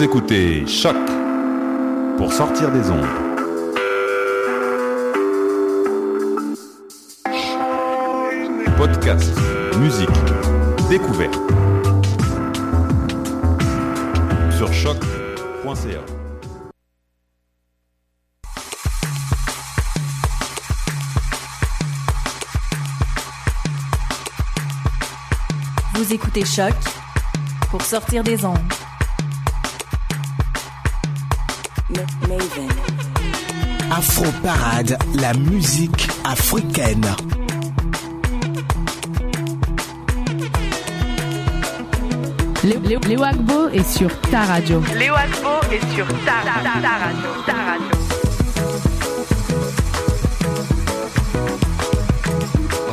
Vous écoutez Choc pour sortir des ondes. Podcast, musique, découverte. Sur choc.ca. Vous écoutez Choc pour sortir des ondes. Afro Parade, la musique africaine. Léo, Agbo est sur ta radio. Léo Agbo est sur ta, ta, ta, ta radio. Ta radio.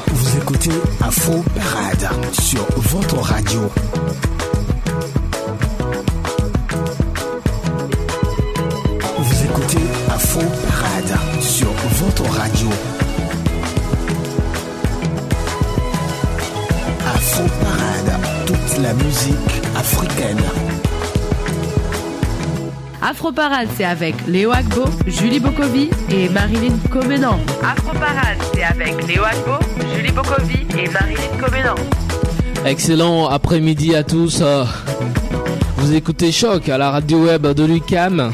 Vous écoutez Afro Parade sur votre radio. Afro Parade, c'est avec Léo Agbo, Julie Bokovi et Marilyn Comenan. Afro Parade, c'est avec Léo Agbo, Julie Bokovi et Marilyn Comenan. Excellent après-midi à tous. Euh, Vous écoutez Choc à la radio web de l'UCAM.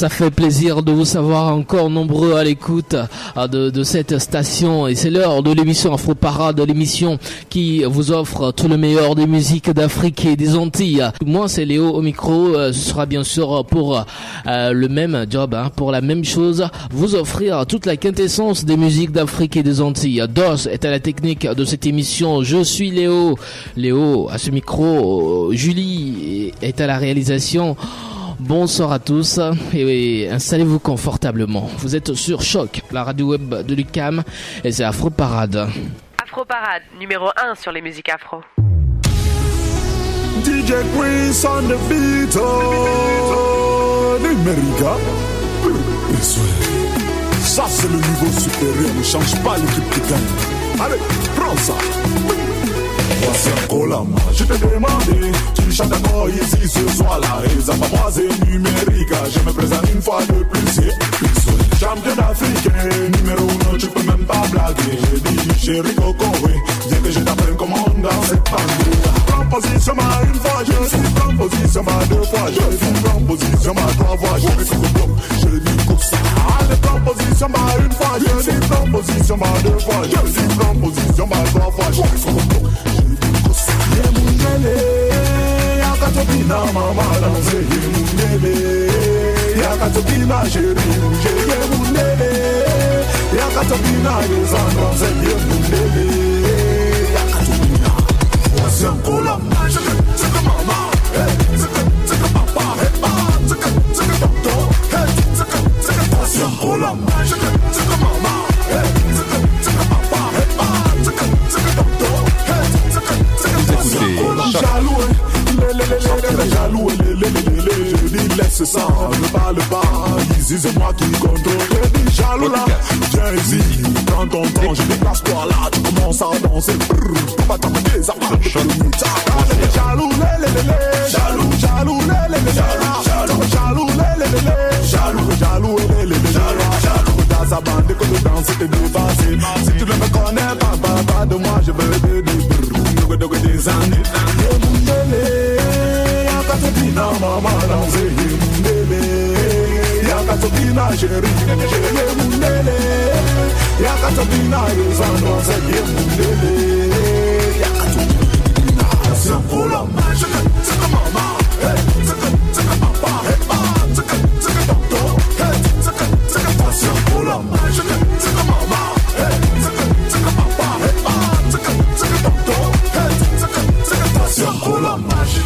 Ça fait plaisir de vous savoir encore nombreux à l'écoute euh, de, de cette station et c'est l'heure de l'émission Afro Parade, l'émission qui vous offre tout le meilleur des musiques d'Afrique et des Antilles. Moi c'est Léo au micro, euh, ce sera bien sûr pour euh, le même job, hein, pour la même chose, vous offrir toute la quintessence des musiques d'Afrique et des Antilles. DOS est à la technique de cette émission, je suis Léo, Léo à ce micro, Julie est à la réalisation. Bonsoir à tous et installez-vous confortablement. Vous êtes sur Choc, la radio web de l'UCAM et c'est Afro Parade. Afro Parade, numéro 1 sur les musiques afro. DJ Prince on the beat, Numérica. Ça, c'est le niveau supérieur, ne change pas l'équipe qui gagne. Allez, prends ça. Un colama, je t'ai demandé, tu chantes encore ici ce soir-là. Et ça moi c'est numérique, je me présente une fois de plus. et. Champion d'Afrique, numéro 1, tu peux même pas blaguer. J'ai dit, chérie Coco, oui, viens que je t'apprenne comment on danse cette bande. Prends position, ma une fois, je suis prends position, ma deux fois, je suis prends position, ma trois fois, je suis coupe, je dis coupe ça. Allez, prends position, ma une fois, je suis prends position, ma deux fois, je suis prends position, ma trois fois, je suis coupe, je dis coupe ça. Yemungele, yakatopina mama danse, yemungele, yakatopina chérie, yemungele, yakatopina yezandanse, yemungele, yakatopina. Voici un colombe, je te, je te mama, hey, je te, je te papa, hey, ba, je te, je te tonton, hey, je te, je te, laisse ça, ne parle pas, ici c'est moi qui contrôle. Jaloux là, viens ici, prends ton temps, je déplace toi là, tu commences à danser. Brrr, t'as fait ça, jaloux, lé, lé, lé, jaloux, jaloux, lé, lé, lé, jaloux, jaloux, lé, lé, lé, jaloux, jaloux, lé, lé, lé, jaloux, dans sa bande que le danse t'es dépassé. Si tu ne me connais pas, pas, pas de moi, je veux te dire, brrr, des années. Yakatopina, chérie, yemundele, yakatopina, yezano, c'est yemundele, yakatopina, c'est un pour la main, c'est que, c'est que mama, hey, c'est que, c'est que papa, hey, pa, c'est que, c'est que tonton, hey, c'est que, c'est que passion pour la main, c'est que, c'est que mama, hey, c'est que, c'est que papa, hey, pa, c'est que, c'est que tonton, hey, c'est que, c'est que passion pour la magie.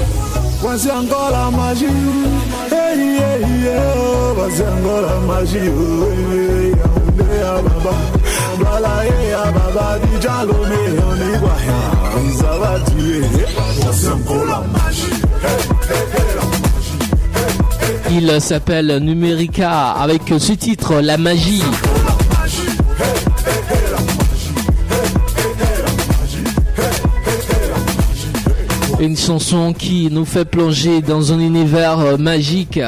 Il s'appelle Numerica avec ce titre La magie. Une chanson qui nous fait plonger dans un univers magique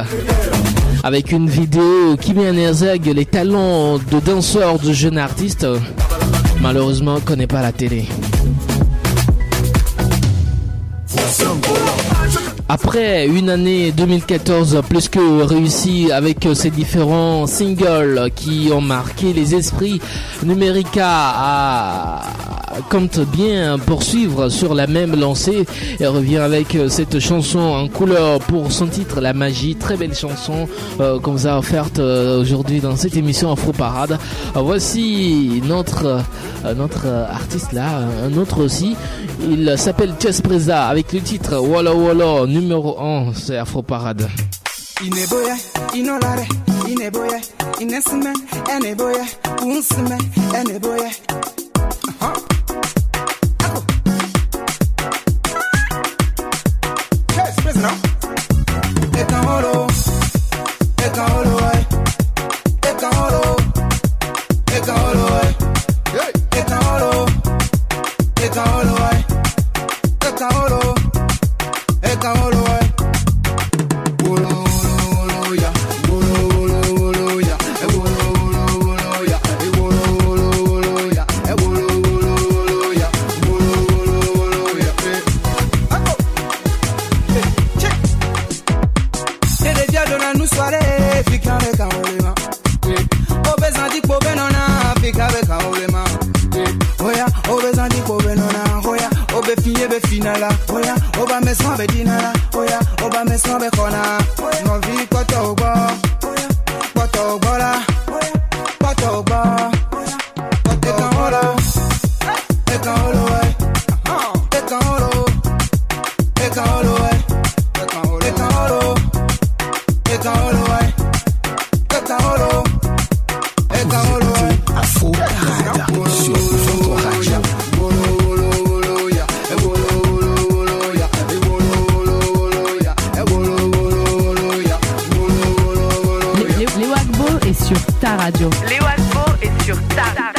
avec une vidéo qui met en exergue les talents de danseurs de jeunes artistes. Malheureusement, on connaît pas la télé. Après une année 2014 plus que réussie avec ses différents singles qui ont marqué les esprits, Numerica a compte bien poursuivre sur la même lancée et revient avec cette chanson en couleur pour son titre La Magie, très belle chanson euh, qu'on vous a offerte euh, aujourd'hui dans cette émission Afro Parade. Euh, voici notre euh, notre artiste là, un autre aussi, il s'appelle Chess Preza avec le titre Walla Walla numéro 1, c'est Afro Parade. Sur ta radio. Léo Agbo est sur ta radio.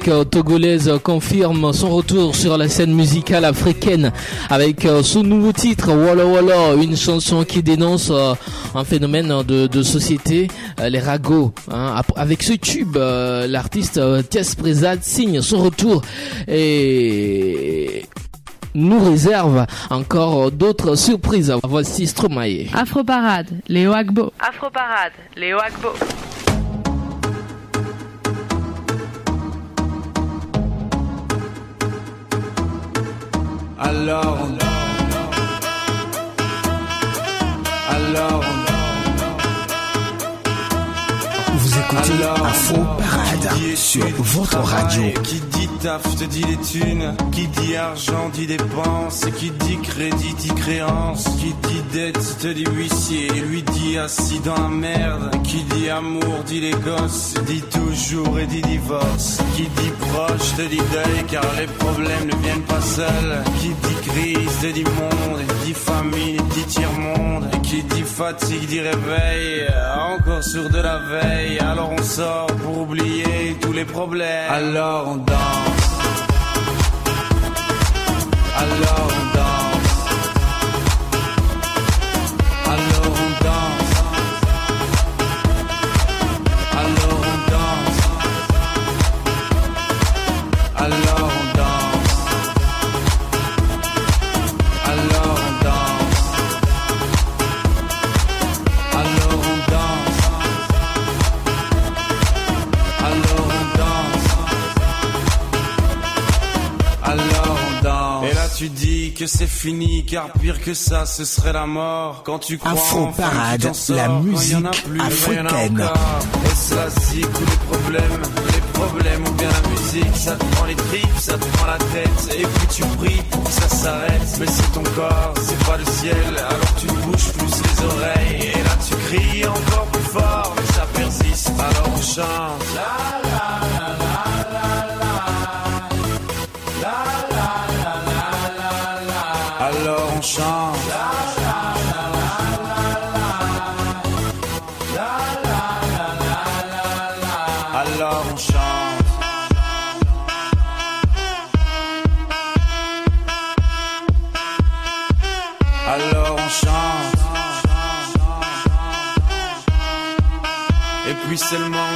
Musique togolaise confirme son retour sur la scène musicale africaine avec son nouveau titre Walla Walla, une chanson qui dénonce un phénomène de, société, les ragots. Hein. Avec ce tube, l'artiste Thiès Prezad signe son retour et nous réserve encore d'autres surprises. Voici Stromae. Afro Parade, Léo Agbo. Afro Parade, Léo Agbo. Alors on dort. Alors. Écoutez Afro Parade sur votre radio. Qui dit taf te dit les thunes, qui dit argent dit dépenses, qui dit crédit dit créance, qui dit dette te dit huissier, lui dit assis dans la merde, qui dit amour dit les gosses, dit toujours et dit divorce, qui dit proche te dit deuil car les problèmes ne viennent pas seuls, qui dit crise te dit monde, dit famille dit tiers-monde, qui dit fatigue dit réveil, encore sur de la veille, alors on sort pour oublier tous les problèmes, alors on danse. Alors on danse. Que c'est fini, car pire que ça, ce serait la mort. Quand tu crois Afro enfin Parade, t'en sors, la musique en a plus, en africaine. la zik ou les problèmes Les problèmes ou bien la musique Ça te prend les tripes, ça te prend la tête Et puis tu pries pour que ça s'arrête Mais c'est ton corps, c'est pas le ciel Alors tu bouges plus les oreilles Et là tu cries encore plus fort Mais ça persiste, alors on chante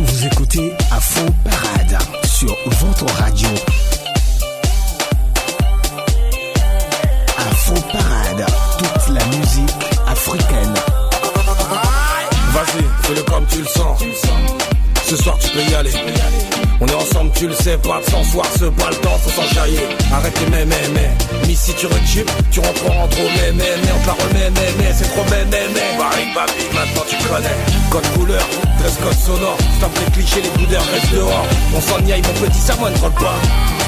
Vous écoutez Afro Parade sur votre radio. Afro Parade, toute la musique africaine. Vas-y, fais-le comme tu le sens. Ce soir tu peux y aller. Tu le sais, pas de soir, ce pas le temps, faut s'enjailler. Arrête les mais, mais, si tu recules, tu rentres en trop, mais, mais, mais, on te la remet, mais, mais, c'est trop, mais, mais, mais. Paris, babi, maintenant tu connais. Code couleur, dress code sonore. Stop les clichés, les boudeurs restent dehors. On s'en aille, mon petit, ça ne troll pas.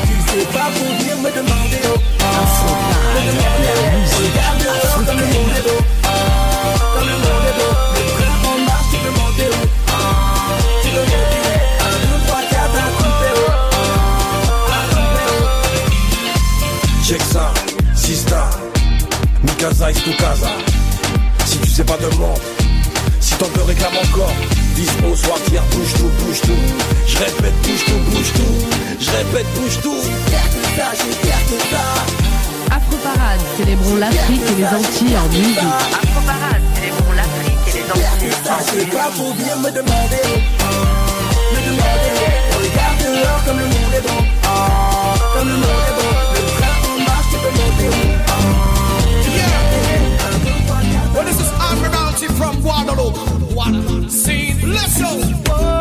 Tu sais pas pour venir me demander oh. Casa is to casa. Si tu sais pas, demande. Si t'en peux, réclame encore. Dispo, soit tiers, bouge tout, bouge tout. Je répète, bouge tout, bouge tout. Je répète, bouge tout. J'ai ça, j'ai ça. Afro Parade, célébrons l'Afrique et les Antilles en musique. Afro Parade, célébrons l'Afrique et les Antilles en musique. C'est pas pour bien me demander. Me demander. Regarde dehors comme le monde est bon. Ah, comme le monde est bon. Le train en marche, tu peux monter. From Waterloo. One scene, let's go.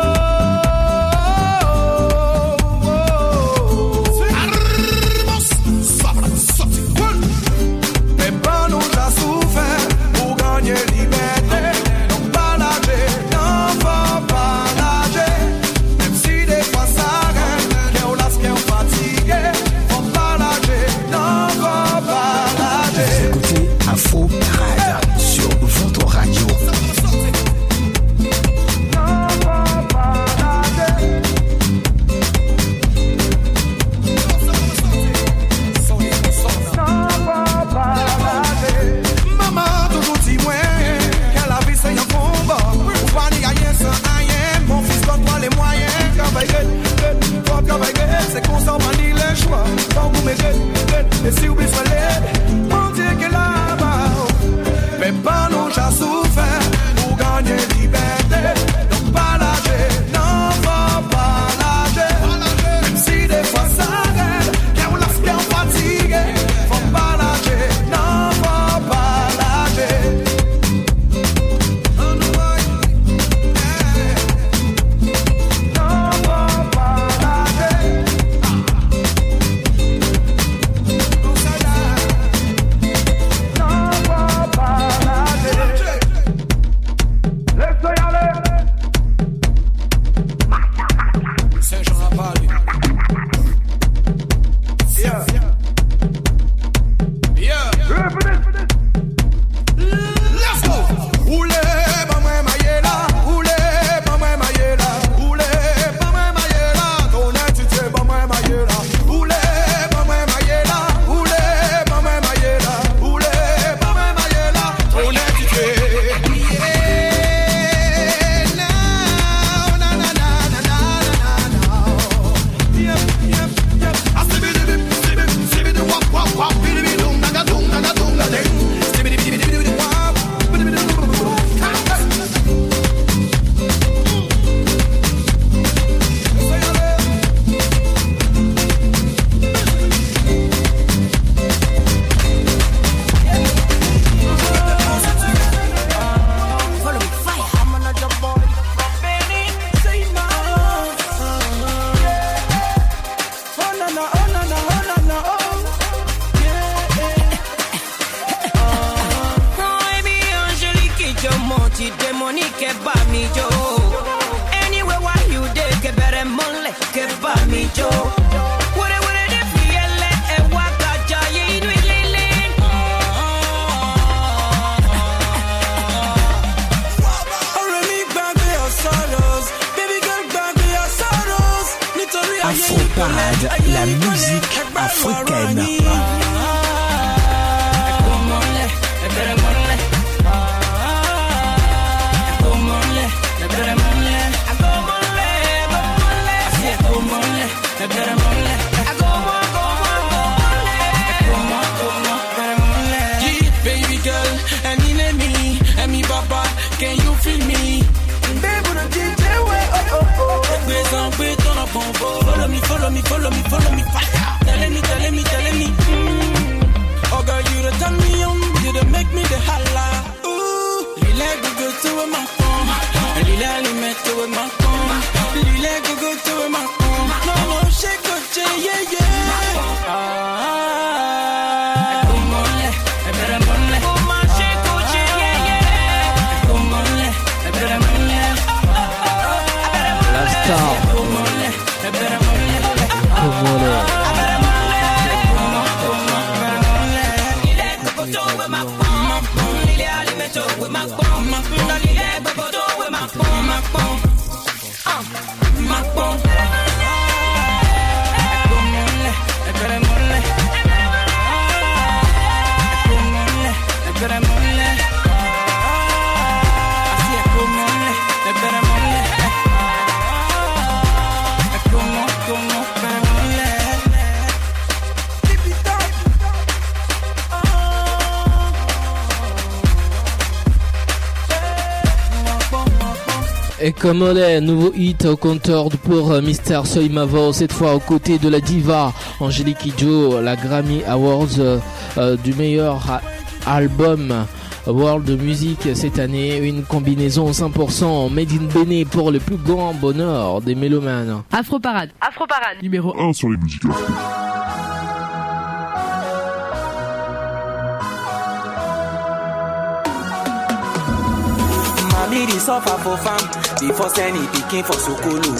Kamole, nouveau hit au compteur pour euh, Mister Soy Mavo, cette fois aux côtés de la diva Angélique Kidjo, la Grammy Awards euh, euh, du meilleur album World de musique cette année, une combinaison 100% made in Béné pour le plus grand bonheur des mélomanes. Afro Parade. Afro Parade. Numéro 1 sur les musiques Mami dey suffer for farm before sending pikin for sukulu.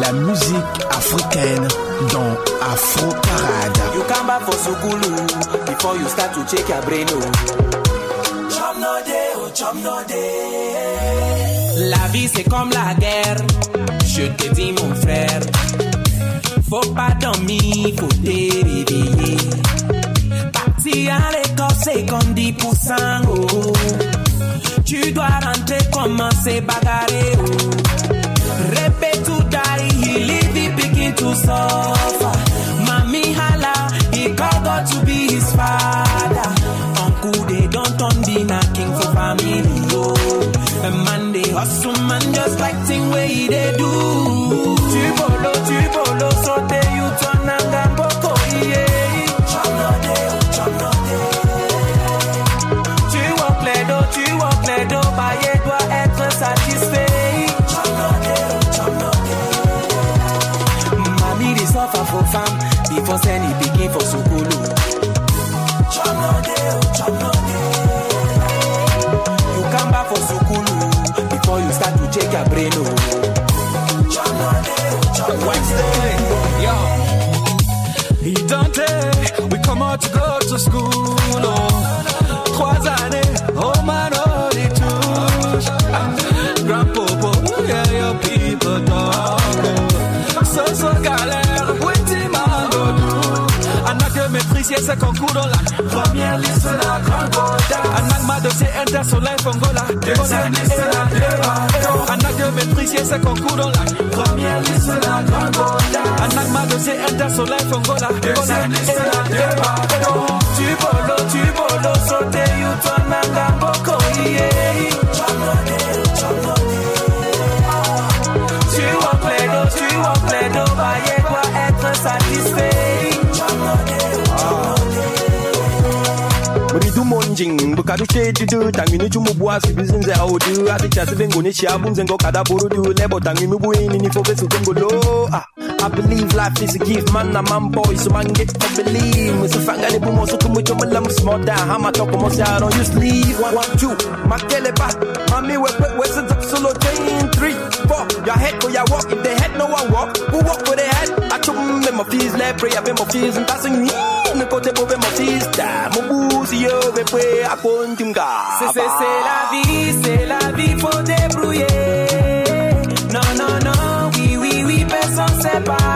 La musique africaine dans Afro Parade. You come back for sukulu before you start to check your brain. Oh. Chop no day, oh chop no day. La vie c'est comme la guerre, je te dis mon frère. Faut pas dormir, faut te réveiller. Parti à l'école c'est comme 10% oh. Tu dois rentrer, commencer bagarrer. Répète tout die, he leave picking to suffer. Mami hala, he called God to be his father. Uncle, they don't turn for family. Oh. A man, they hustle, man, just like thing he they do. Tu bolo, tu bolo, so for sukulu. Chop no day, chop no day. You come back for sukulu before you start to check your brain. Oh. Chop no day, chop no Wednesday, yo. He Dante, we come out to go to school. Oh. Trois années, oh man, c'est la première liste de la grande boda. Anak ma de c'est inter sur life Angola. Deuxième liste de la débat. Anak de maîtrise, yes, c'est concours dans la première liste de la grande boda. Anak ma de c'est inter sur life Angola. Deuxième liste de la débat. Tu bolo, tu bolo, sauter, you turn and gamboko, yeah. Tu les dos, tu les dos, bailler doit être satisfait. Muridu monjing bukadu shedidu tangini chumu bwasi bizinze audu atichasi bengoni shabu nzengo kada burudu lebo tangimi buini ni fobe sukengolo ah I believe life is a gift, man. I'm man boy, so man get to believe. Musifanga ni bumo suku mucho malam small down. Hama toko mo say I don't use leave. One, one, two, makele ba. Mami we we sit up solo chain three, four. Your head for your walk. If they head, no one walk. Who walk for their head? C'est, la vie, c'est la vie, faut débrouiller. Non, non, non, oui, oui, oui, personne sait parier.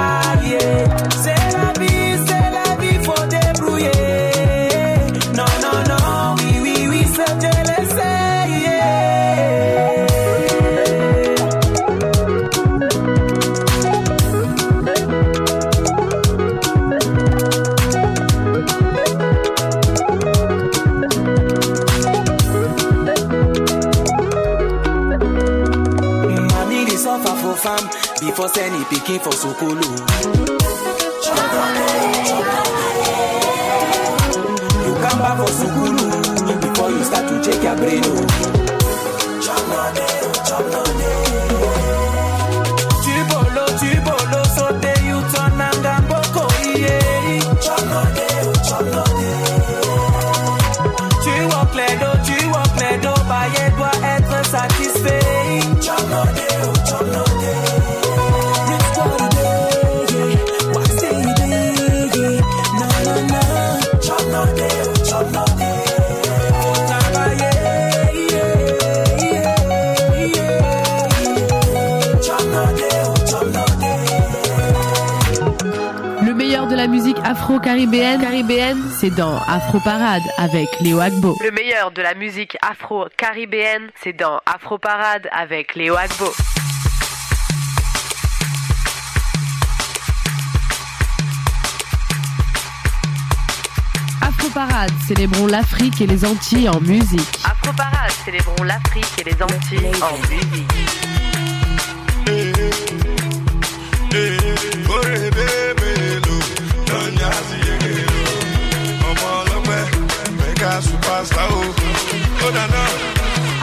Before sending pikin for sukulu. You come back for sukulu before you start to check your brain. Oh. Afro-caribéenne, caribéenne, c'est dans Afro Parade avec Léo Agbo. Le meilleur de la musique afro-caribéenne, c'est dans Afro Parade avec Léo Agbo. Afro Parade, célébrons l'Afrique et les Antilles en musique. Afro Parade, célébrons l'Afrique et les Antilles en musique.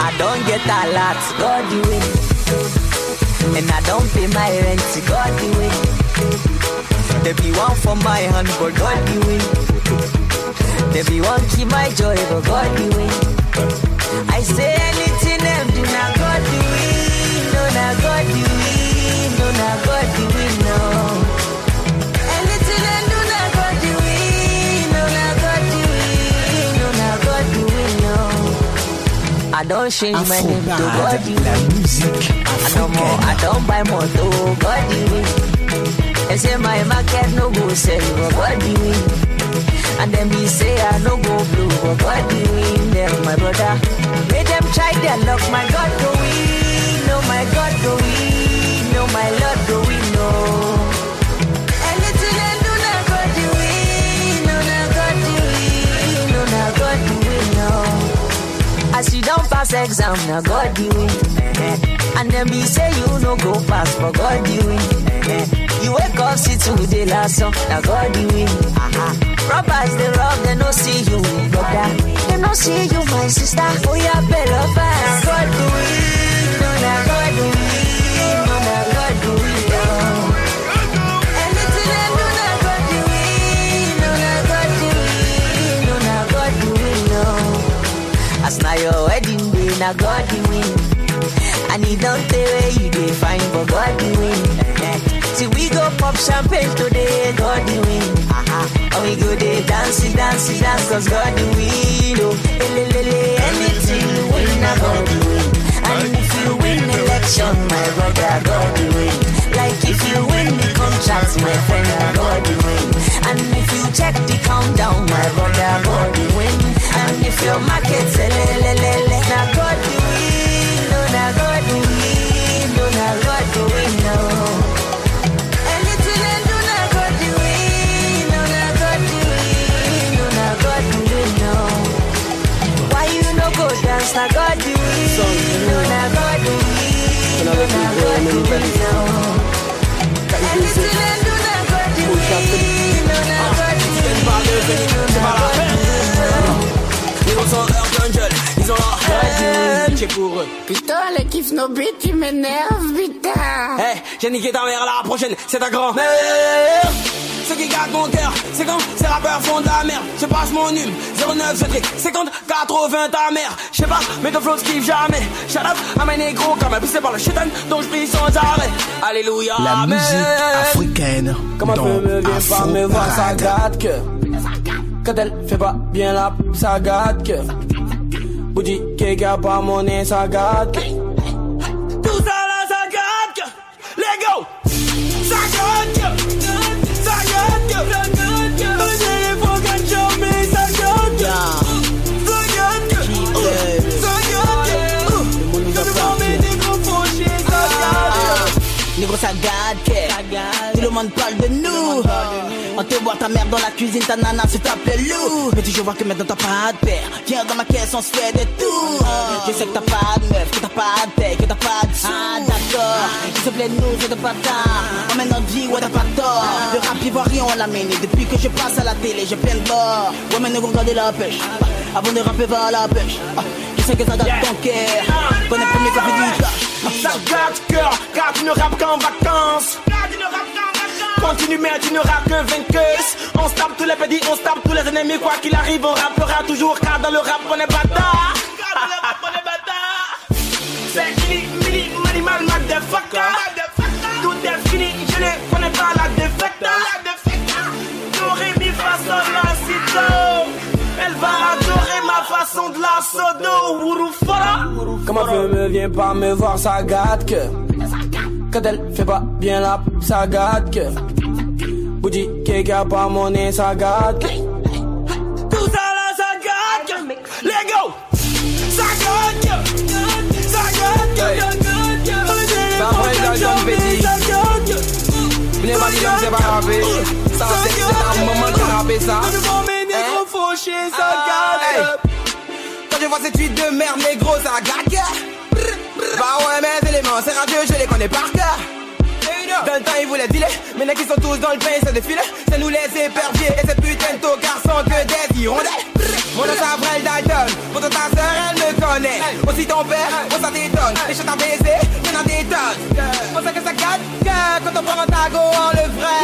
I don't get a lot, God the way. And I don't pay my rent, God the way. There be one for my hand, but God the way. There be one keep my joy, but God the way. I say anything do, now God the way. No, now God the way. No, now God the way, no. I don't change my name to God the la musique I no more, I don't buy more to God way. They say my market no go sell, but God. And then we say I no go blue, but God. Them my brother, make them try their luck. My God go win, no my God go win, don't pass exam, now God the win. And then be say you no go pass, but God the win. You wake up, see today last song, now God the win. Uh-huh. Robbers they rob, they no see you, brother. They no see you, my sister. Oh yeah, better pass. God the win, now God the win. And he don't tell where you dey find, but God the win. See we go pop champagne today, God the win. Uh-huh. And we go there dancey, dancey, dance, cause God the win. Oh, elelele, anything you win, now God the win. And if you win election, my brother, God the win. Like if you win the contract, my pour eux. Putain, les kiffs no beat, tu m'énerves, putain. Hey, j'ai niqué ta mère, la prochaine, c'est ta grand-mère. Ce qui garde mon cœur, c'est quand ces rappeurs font de la merde. Je passe mon hume, 09, je trick, 50, 80 ta mère. Je sais pas, mais ton flow se kiffe jamais. Shut up, à mes négros, comme un poussé par le shaitan, dont je prie sans arrêt. Alléluia, La amen. musique africaine Comment peut me vient pas Afro me voir, ça gâte que. Quand elle fait pas bien la, ça gâte que. Bougie qui a pas mon ça gâte. Tout ça là, ça gâte. Let go! Ça gâte. Ça gâte les. Négro, ça gâte. Tout le monde parle de nous. On te voit ta mère dans la cuisine, ta nana se t'appelle Lou. Mais toujours voir que maintenant t'as pas de père. Viens dans ma caisse, on se fait des tours. Je sais que t'as pas de meuf, que t'as pas de paix, que t'as pas de sous. Ah, d'accord. S'il te plaît, nous, c'est de bâtard. On mène notre vie, ouais, t'as pas tort. Le rap ivoirien, on l'a mené. Depuis que je passe à la télé, j'ai plein de bord. Ouais, mais nous, regardez la pêche. Avant de rapper, va à la pêche. Ah, Je sais que ça gâte ton cœur. Connais le premier café du clash. Ça gâte cœur, car tu ne rappes qu'en vacances. Continue mais tu ne rappes que vainqueuse. On se tape tous les petits, on se tape tous les ennemis. Quoi qu'il arrive on rappera toujours Car dans le rap on est bâtard. C'est fini, mini, manimal, motherfucker Tout est fini, je ne connais pas la défaite J'aurais mis façon la cito Elle va adorer ma façon de la sodo. Comment peu me vient pas me voir ça gâte que quand elle fait pas bien la ça gâte que. Bougie qui a pas mon nez ça gâte que. Tout ça là ça gâte que. Let go. Ça gâte que. Ça gâte que. Ça après la jeune petit Venez pas dire c'est pas grave Ça c'est un moment de rapper ça vois cette suite de merde, négro, ça gaga. Bah ouais, mes éléments, c'est radieux, je les connais par cœur. Dans le temps, ils voulaient dealer, maintenant qu'ils sont tous dans le pain, ça défile. Ça nous laisse épervier, et ces putains de tocards sont que des hirondelles. Mon nom s'appelle Dalton, pourtant ta sœur, elle me connaît. Aussi ton père, on s'en détonne. Les chats à baiser, y'en a des tonnes. Pour ça que ça gagne, quand on prend un tago en le vrai.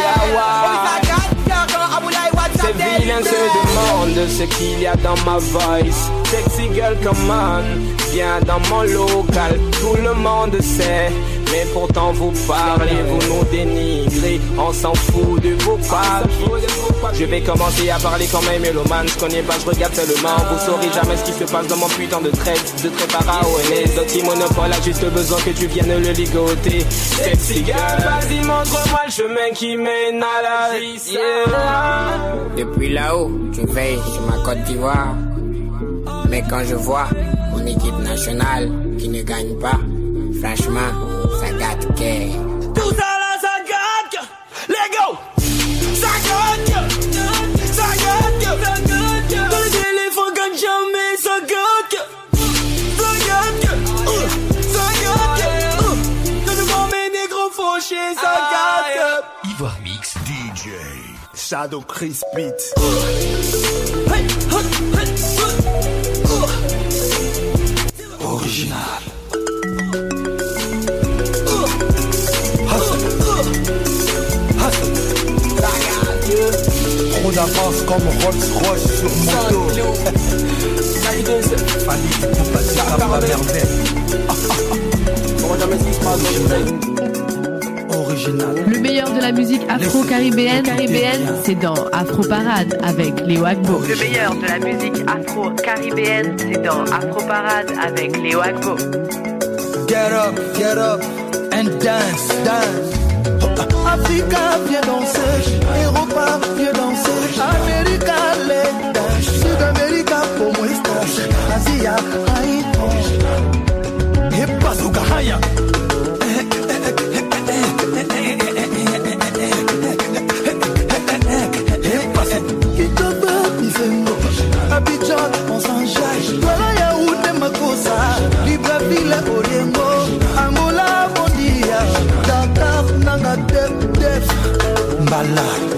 Ça gagne, quand Aboulaye WhatsApp Ces vilains se demandent ce qu'il y a dans ma voice. Sexy girl, come on, viens dans mon local. Tout le monde sait, mais pourtant vous parlez, vous nous dénigrez. On s'en fout de vos papiers. Je vais commencer à parler comme un mélomane. Je connais pas, je regarde seulement. Vous saurez jamais ce qui se passe dans mon putain de trait, de trait pharaon. Et les autres monopole a juste besoin que tu viennes le ligoter. Sexy girl, vas-y, montre-moi le chemin qui mène à la. Yeah. Depuis là-haut, je veille sur ma Côte d'Ivoire. Mais quand je vois mon équipe nationale qui ne gagne pas, franchement, Tout ça là, Les go. Ça gagne Ça gagne Ça gagne Dans les éléphants gagnent jamais, ça gagne Ça gagne Ça gagne Euh, Quand je vois mes négros fauchés, ça gagne Ivoire Mix DJ Shadow Chris Beat. Uh. Original d'avance comme Rolls Royce sur moto du coup passer la merveille. Original. Le meilleur de la musique afro-caribéenne, caribéenne, c'est dans Afro Parade avec Léo Agbo. Le meilleur de la musique afro-caribéenne, c'est dans Afro Parade avec Léo Agbo. Get up, get up and dance, dance Africa, viens danser. Europa, viens danser. America, let dance. Sud-America, como estás? Asia, Haïti. Et bazooka haya Kitoko, falar.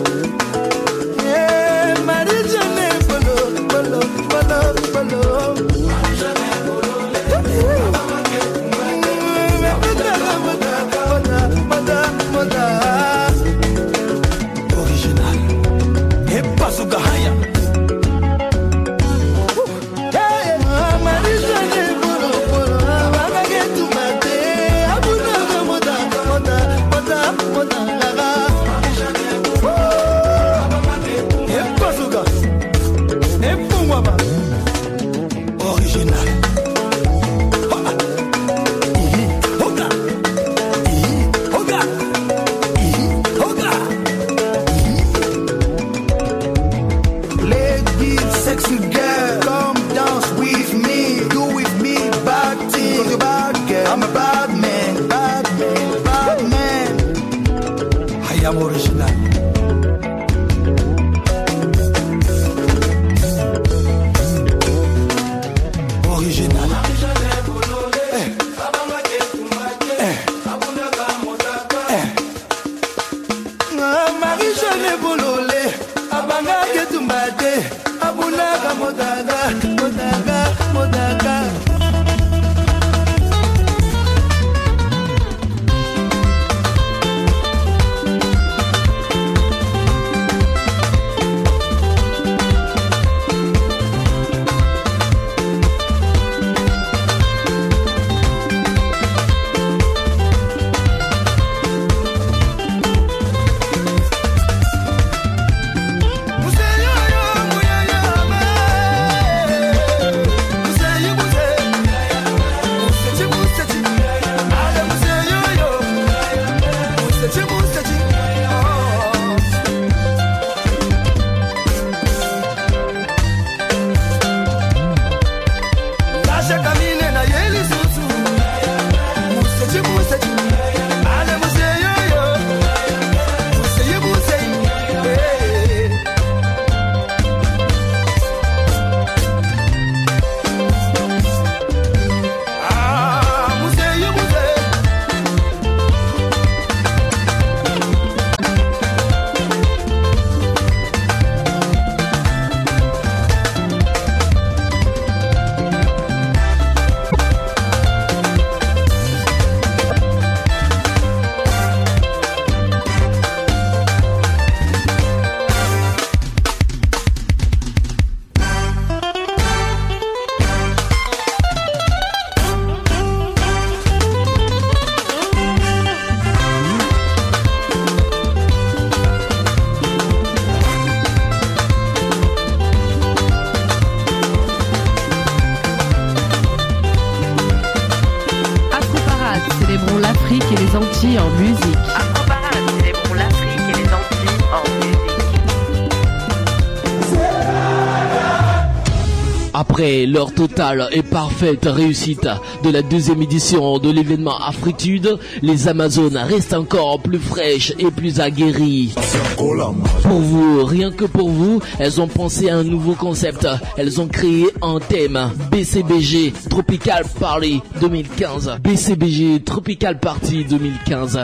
Totale et parfaite réussite de la deuxième édition de l'événement Afritude, les Amazones restent encore plus fraîches et plus aguerries. Pour vous, rien que pour vous, elles ont pensé à un nouveau concept. Elles ont créé un thème BCBG Tropical Party 2015. BCBG Tropical Party 2015.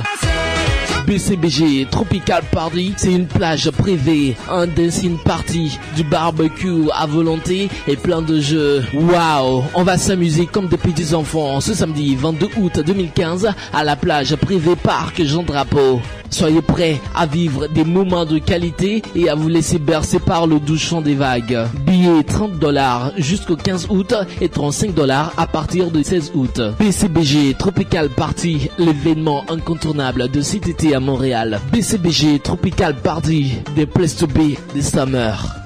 BCBG Tropical Party, c'est une plage privée, un dancing party, du barbecue à volonté et plein de jeux. Waouh, on va s'amuser comme des petits enfants ce samedi 22 août 2015 à la plage privée Parc Jean Drapeau. Soyez prêts à vivre des moments de qualité et à vous laisser bercer par le doux chant des vagues. Billets 30 dollars jusqu'au 15 août et 35 dollars à partir du 16 août. BCBG Tropical Party, l'événement incontournable de cet été à Montréal. BCBG Tropical Party, des places to be des summers.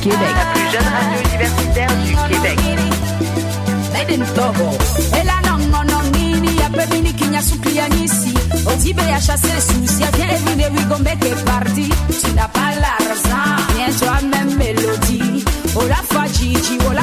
Québec. La plus jeune radio universitaire du Québec. Togo. Ela nini ya nisi. Otibe ya chasser souci, viens evine we go make a party. Tu n'as pas l'argent, viens toi même mélodie. Ola ola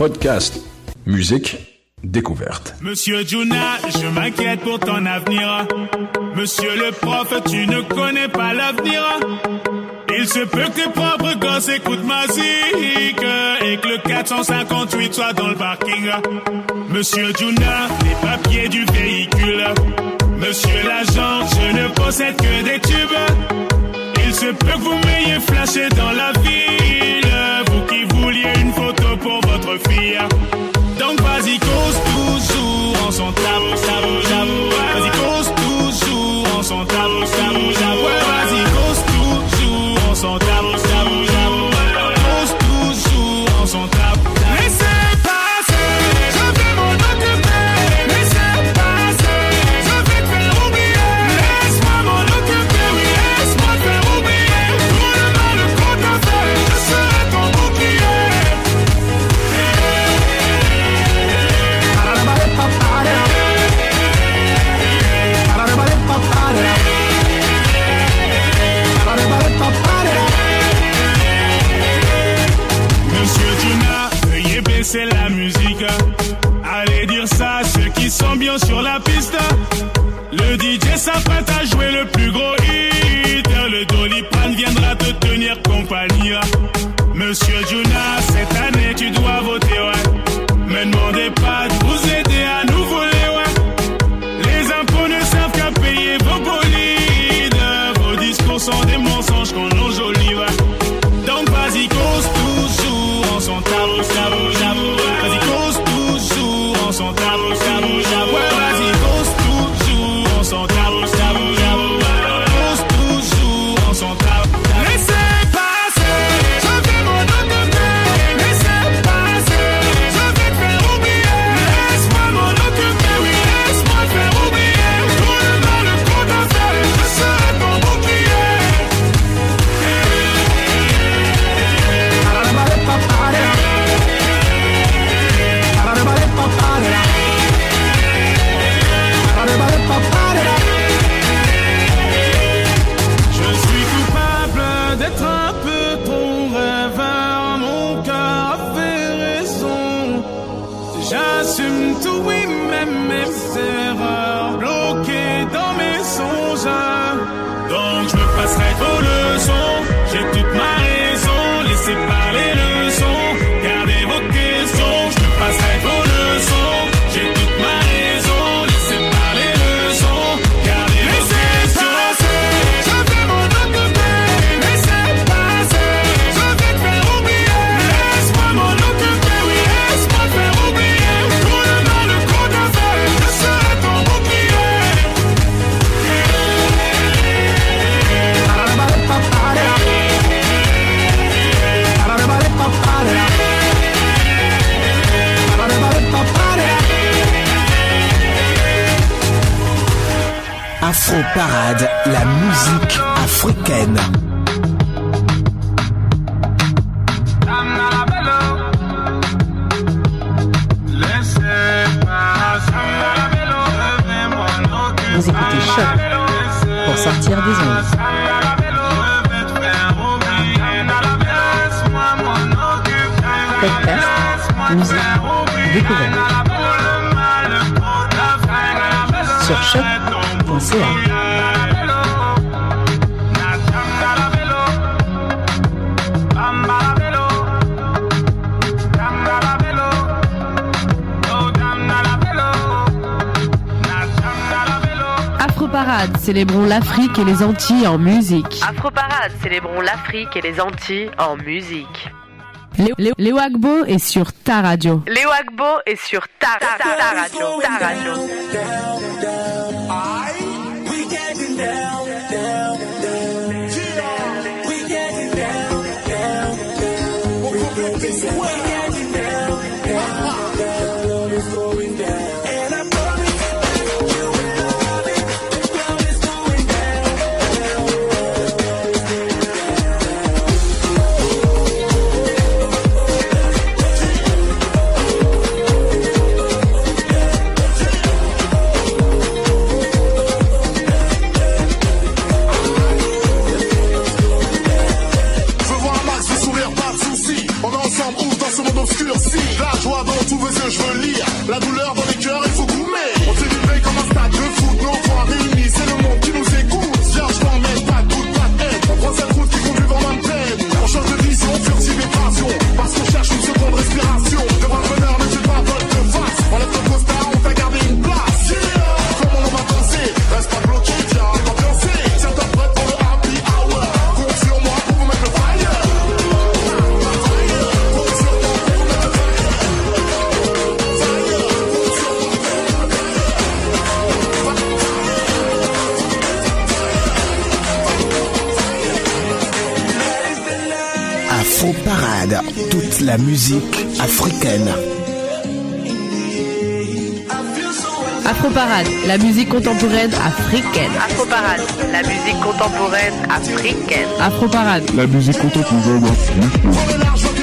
Podcast, musique, découverte. Monsieur Juna, je m'inquiète pour ton avenir. Monsieur le prof, tu ne connais pas l'avenir. Il se peut que tes propres gosses écoutent ma musique et que le 458 soit dans le parking. Monsieur Juna, les papiers du véhicule. Monsieur l'agent, je ne possède que des tubes. Il se peut que vous m'ayez flashé dans la ville pour votre fille. Donc vas-y, cause toujours, on s'en tape, Vas-y, cause toujours, on s'en tape, Podcast, musique, découverte. Sur choc.ca. Afroparade, célébrons l'Afrique et les Antilles en musique. Afroparade, célébrons l'Afrique et les Antilles en musique. Léo, Léo Agbo est sur ta radio. Léo Agbo est sur ta, ta, ta, ta radio. Ta radio. toute la musique africaine. Afroparade, la musique contemporaine africaine. Afroparade, la musique contemporaine africaine. Afroparade, la musique contemporaine africaine.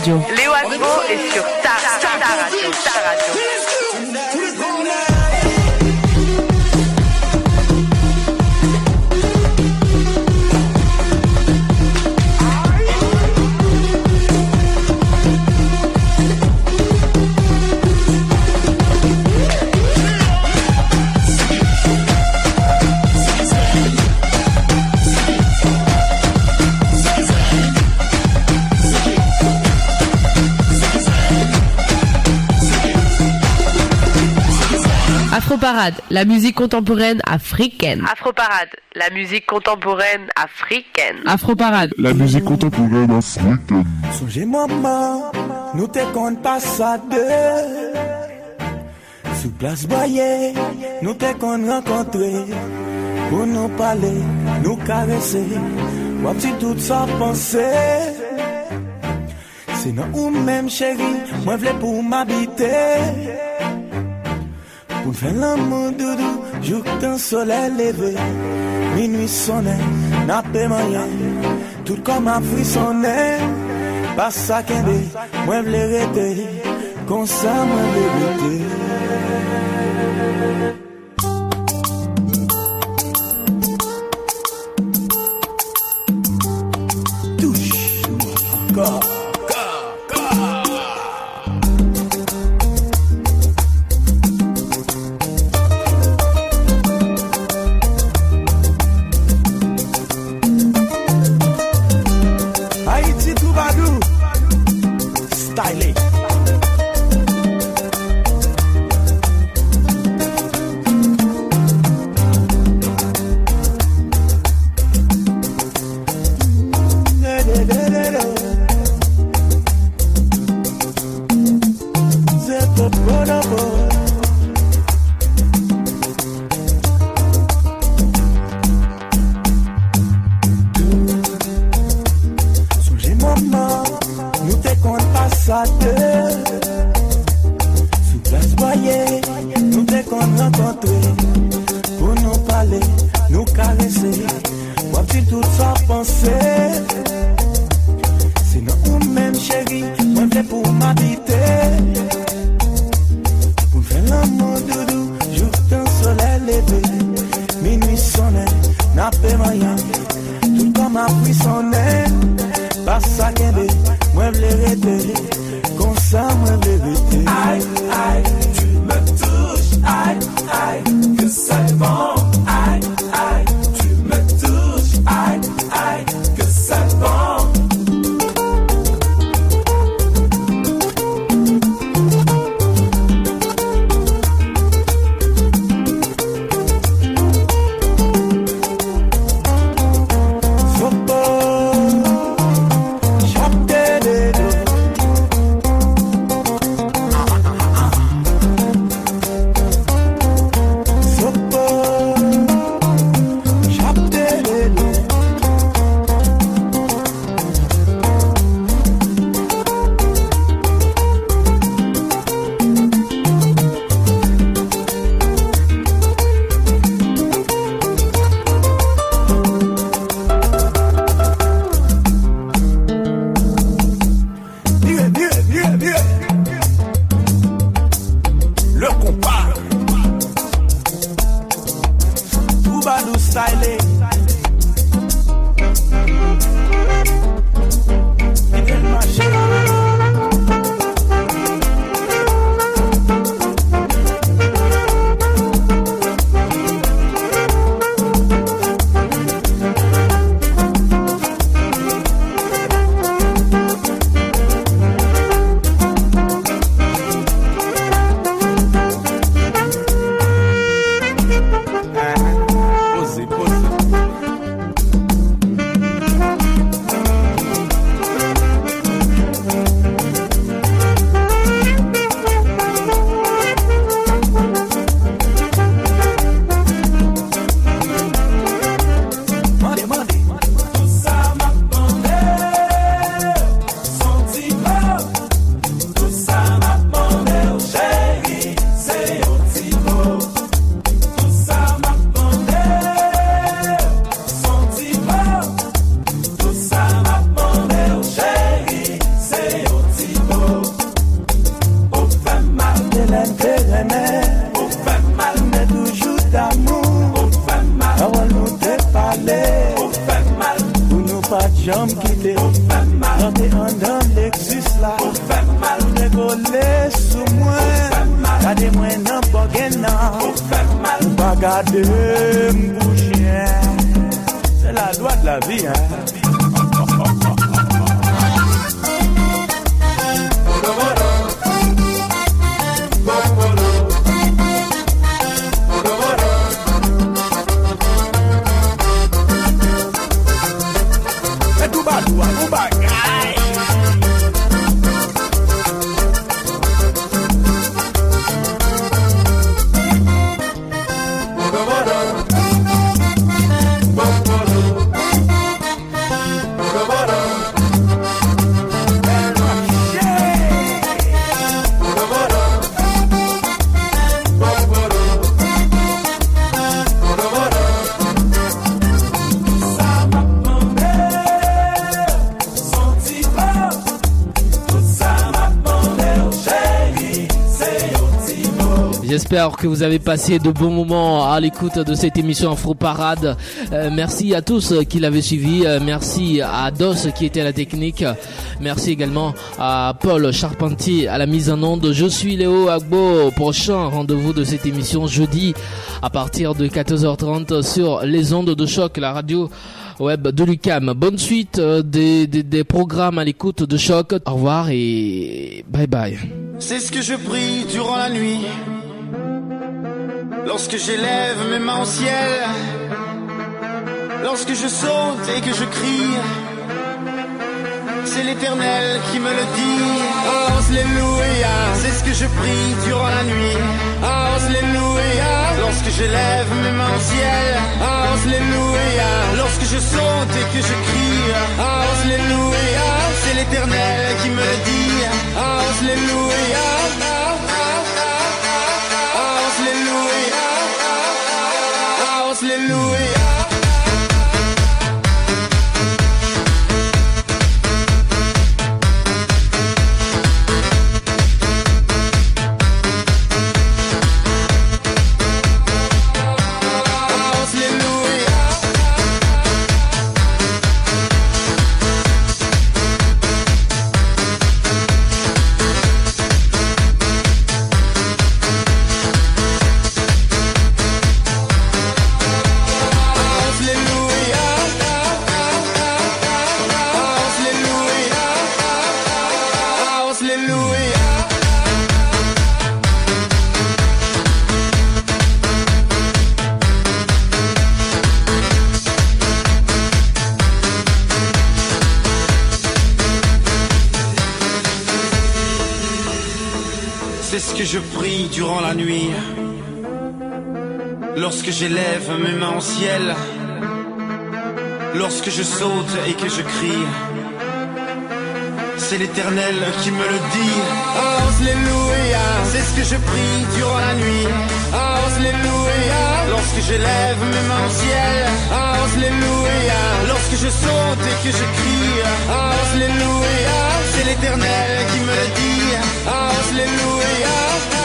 Radio. Afro Parade, la musique contemporaine africaine. Afro Parade, la musique contemporaine africaine. Afro Parade. La musique contemporaine africaine. Songez maman, nous te compte pas ça deux. Sous place boyer, nous te compte rencontrer. Pour nous parler, nous caresser. Moi petit tout ça penser. Sinon ou même chérie, moi v'lais pour m'habiter. Pour faire l'amour doudou, jour que ton soleil levé. Minuit sonné, n'a pas. Tout comme a frissonné. Pas ça qu'un bé, moi rester. Comme ça, moi rester. Touche, encore, ça J'espère que vous avez passé de bons moments à l'écoute de cette émission Afro Parade. Euh, merci à tous qui l'avaient suivi. Euh, merci à Dos qui était à la technique. Merci également à Paul Charpentier à la mise en onde. Je suis Léo Agbo. Prochain rendez-vous de cette émission jeudi à partir de 14h30 sur les ondes de choc, la radio web de Lucam. Bonne suite euh, des, des, des programmes à l'écoute de choc. Au revoir et bye bye. C'est ce que je prie durant la nuit. Lorsque j'élève mes mains au ciel, lorsque je saute et que je crie, c'est l'éternel qui me le dit. Alléluia, c'est ce que je prie durant la nuit. Alléluia, lorsque j'élève mes mains au ciel. Alléluia, lorsque je saute et que je crie. Alléluia, c'est l'éternel qui me le dit. Alléluia. C'est ce que je prie durant la nuit. Lorsque j'élève mes mains au ciel. Lorsque je saute et que je crie c'est l'éternel qui me le dit. Alléluia, c'est ce que je prie durant la nuit. Alléluia, lorsque je lève mes mains au ciel. Alléluia, lorsque je saute et que je crie. Alléluia, c'est l'éternel qui me le dit. Alléluia.